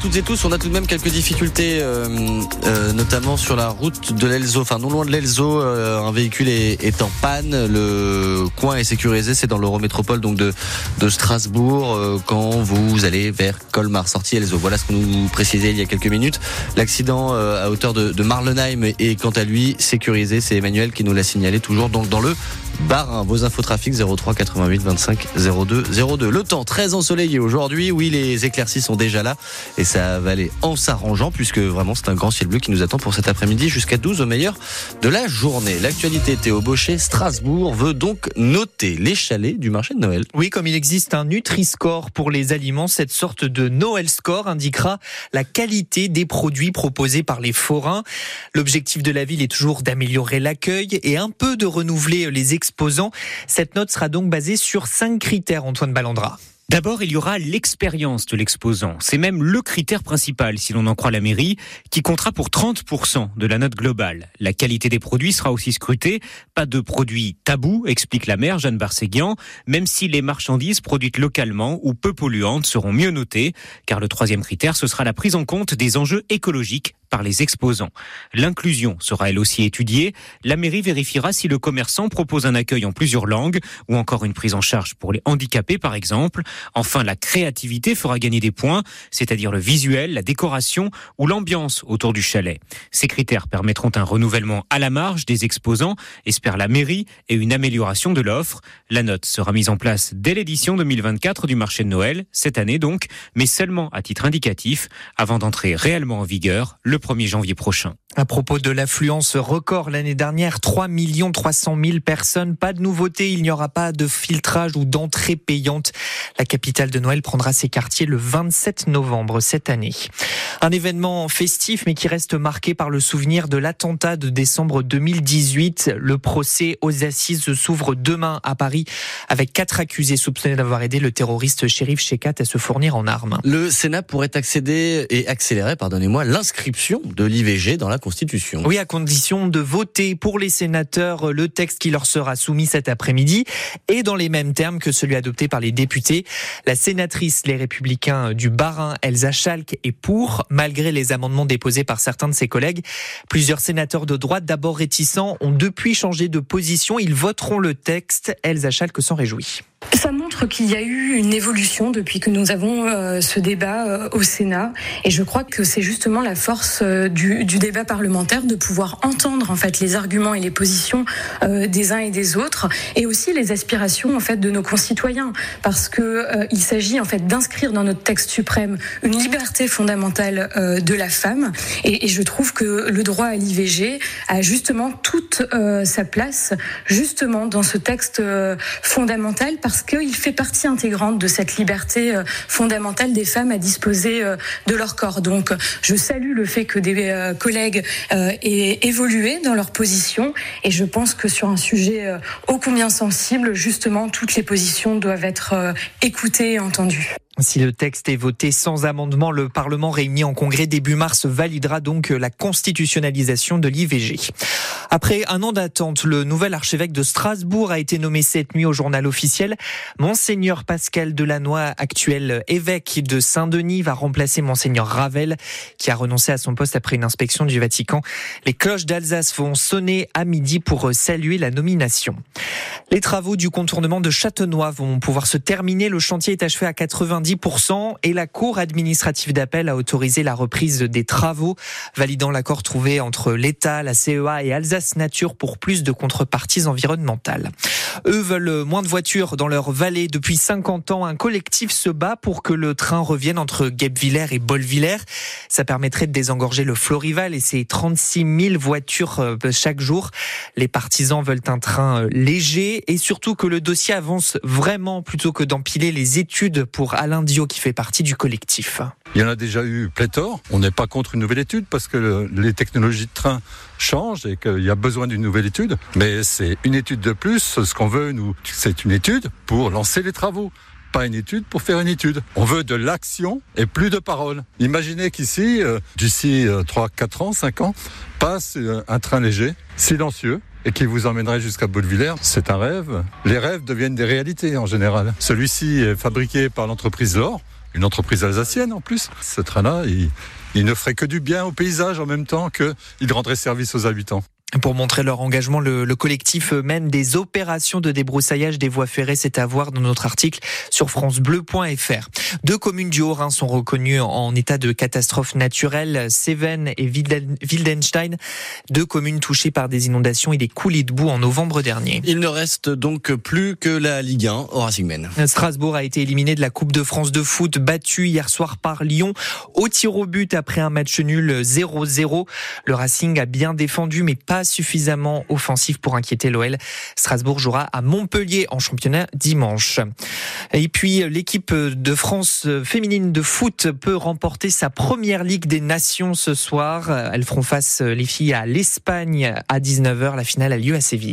toutes et tous, on a tout de même quelques difficultés, euh, euh, notamment sur la route de l'Elzo. Enfin, non loin de l'Elzo, euh, un véhicule est, est, en panne. Le coin est sécurisé, c'est dans l'Eurométropole donc de, de Strasbourg. Euh, quand vous allez vers Colmar, sortie Elzo. Voilà ce que nous précisait il y a quelques minutes. L'accident euh, à hauteur de, de Marlenheim est quant à lui sécurisé. C'est Emmanuel qui nous l'a signalé, toujours donc dans le Barin. Vos infos trafic 03 88 25 02 02. Le temps très ensoleillé aujourd'hui. Oui, les éclaircies sont déjà là et ça va aller en s'arrangeant puisque vraiment c'est un grand ciel bleu qui nous attend pour cet après-midi jusqu'à 12 au meilleur de la journée. L'actualité Théo Baucher, Strasbourg veut donc noter les chalets du marché de Noël. Oui, comme il existe un Nutri-Score pour les aliments, cette sorte de Noël Score indiquera la qualité des produits proposés par les forains. L'objectif de la ville est toujours d'améliorer l'accueil et un peu de renouveler les Cette note sera donc basée sur cinq critères, Antoine Ballandra. D'abord, il y aura l'expérience de l'exposant. C'est même le critère principal, si l'on en croit la mairie, qui comptera pour 30% de la note globale. La qualité des produits sera aussi scrutée. Pas de produits tabous, explique la maire Jeanne Barséguian, même si les marchandises produites localement ou peu polluantes seront mieux notées, car le troisième critère, ce sera la prise en compte des enjeux écologiques par les exposants. L'inclusion sera elle aussi étudiée. La mairie vérifiera si le commerçant propose un accueil en plusieurs langues ou encore une prise en charge pour les handicapés par exemple. Enfin, la créativité fera gagner des points, c'est-à-dire le visuel, la décoration ou l'ambiance autour du chalet. Ces critères permettront un renouvellement à la marge des exposants, espère la mairie, et une amélioration de l'offre. La note sera mise en place dès l'édition 2024 du marché de Noël, cette année donc, mais seulement à titre indicatif, avant d'entrer réellement en vigueur le 1er janvier prochain. À propos de l'affluence record l'année dernière, 3 300 000 personnes. Pas de nouveauté, il n'y aura pas de filtrage ou d'entrée payante. La capitale de Noël prendra ses quartiers le 27 novembre cette année. Un événement festif mais qui reste marqué par le souvenir de l'attentat de décembre 2018. Le procès aux assises s'ouvre demain à Paris avec quatre accusés soupçonnés d'avoir aidé le terroriste shérif Shekat à se fournir en armes. Le Sénat pourrait accéder et accélérer, pardonnez-moi, l'inscription de l'IVG dans la Constitution. Oui, à condition de voter pour les sénateurs le texte qui leur sera soumis cet après-midi et dans les mêmes termes que celui adopté par les députés. La sénatrice Les Républicains du Bas-Rhin, Elsa Schalk, est pour, malgré les amendements déposés par certains de ses collègues. Plusieurs sénateurs de droite, d'abord réticents, ont depuis changé de position. Ils voteront le texte. Elsa Schalk s'en réjouit. Ça qu'il y a eu une évolution depuis que nous avons euh, ce débat euh, au Sénat, et je crois que c'est justement la force euh, du, débat parlementaire de pouvoir entendre en fait les arguments et les positions des uns et des autres, et aussi les aspirations en fait de nos concitoyens, parce que il s'agit en fait d'inscrire dans notre texte suprême une liberté fondamentale de la femme, et, et, je trouve que le droit à l'IVG a justement toute sa place justement dans ce texte fondamental parce qu'il fait partie intégrante de cette liberté euh, fondamentale des femmes à disposer euh, de leur corps. Donc, je salue le fait que des euh, collègues aient évolué dans leur position et je pense que sur un sujet ô combien sensible, justement, toutes les positions doivent être écoutées et entendues. Si le texte est voté sans amendement, le Parlement réuni en congrès début mars validera donc la constitutionnalisation de l'IVG. Après un an d'attente, le nouvel archevêque de Strasbourg a été nommé cette nuit au journal officiel. Monseigneur Pascal Delannoy, actuel évêque de Saint-Denis, va remplacer Monseigneur Ravel, qui a renoncé à son poste après une inspection du Vatican. Les cloches d'Alsace vont sonner à midi pour saluer la nomination. Les travaux du contournement de Châtenois vont pouvoir se terminer. Le chantier est achevé à 90% et la Cour administrative d'appel a autorisé la reprise des travaux, validant l'accord trouvé entre l'État, la CEA et Alsace Nature pour plus de contreparties environnementales. Eux veulent moins de voitures dans leur vallée. Depuis 50 ans, un collectif se bat pour que le train revienne entre Guebwiller et Bolvillers. Ça permettrait de désengorger le Florival et ses 36 000 voitures euh, chaque jour. Les partisans veulent un train euh, léger et surtout que le dossier avance vraiment plutôt que d'empiler les études pour Alain Dio qui fait partie du collectif. Il y en a déjà eu pléthore. On n'est pas contre une nouvelle étude parce que les technologies de train changent et qu'il y a besoin d'une nouvelle étude. Mais c'est une étude de plus. Qu'on veut, nous, c'est une étude pour lancer les travaux pas une étude pour faire une étude. On veut de l'action et plus de paroles. Imaginez qu'ici, euh, d'ici 3, 4 ans, 5 ans, passe euh, un train léger, silencieux, et qui vous emmènerait jusqu'à Baudevillers, c'est un rêve. Les rêves deviennent des réalités en général. Celui-ci est fabriqué par l'entreprise L'Or, une entreprise alsacienne en plus. Ce train-là, il, il ne ferait que du bien au paysage en même temps qu'il rendrait service aux habitants. Pour montrer leur engagement, le, le, collectif mène des opérations de débroussaillage des voies ferrées. C'est à voir dans notre article sur francebleu.fr. Deux communes du Haut-Rhin sont reconnues en état de catastrophe naturelle, Cévennes et Wildenstein, deux communes touchées par des inondations et des coulées de boue en novembre dernier. Il ne reste donc plus que la Ligue 1 au Racing Men. Strasbourg a été éliminé de la Coupe de France de foot, battu hier soir par Lyon au tir au but après un match nul 0-0. Le Racing a bien défendu mais suffisamment offensif pour inquiéter l'OL. Strasbourg jouera à Montpellier en championnat dimanche. Et puis l'équipe de France féminine de foot peut remporter sa première Ligue des Nations ce soir. Elles feront face les filles à l'Espagne à 19h. La finale a lieu à Séville.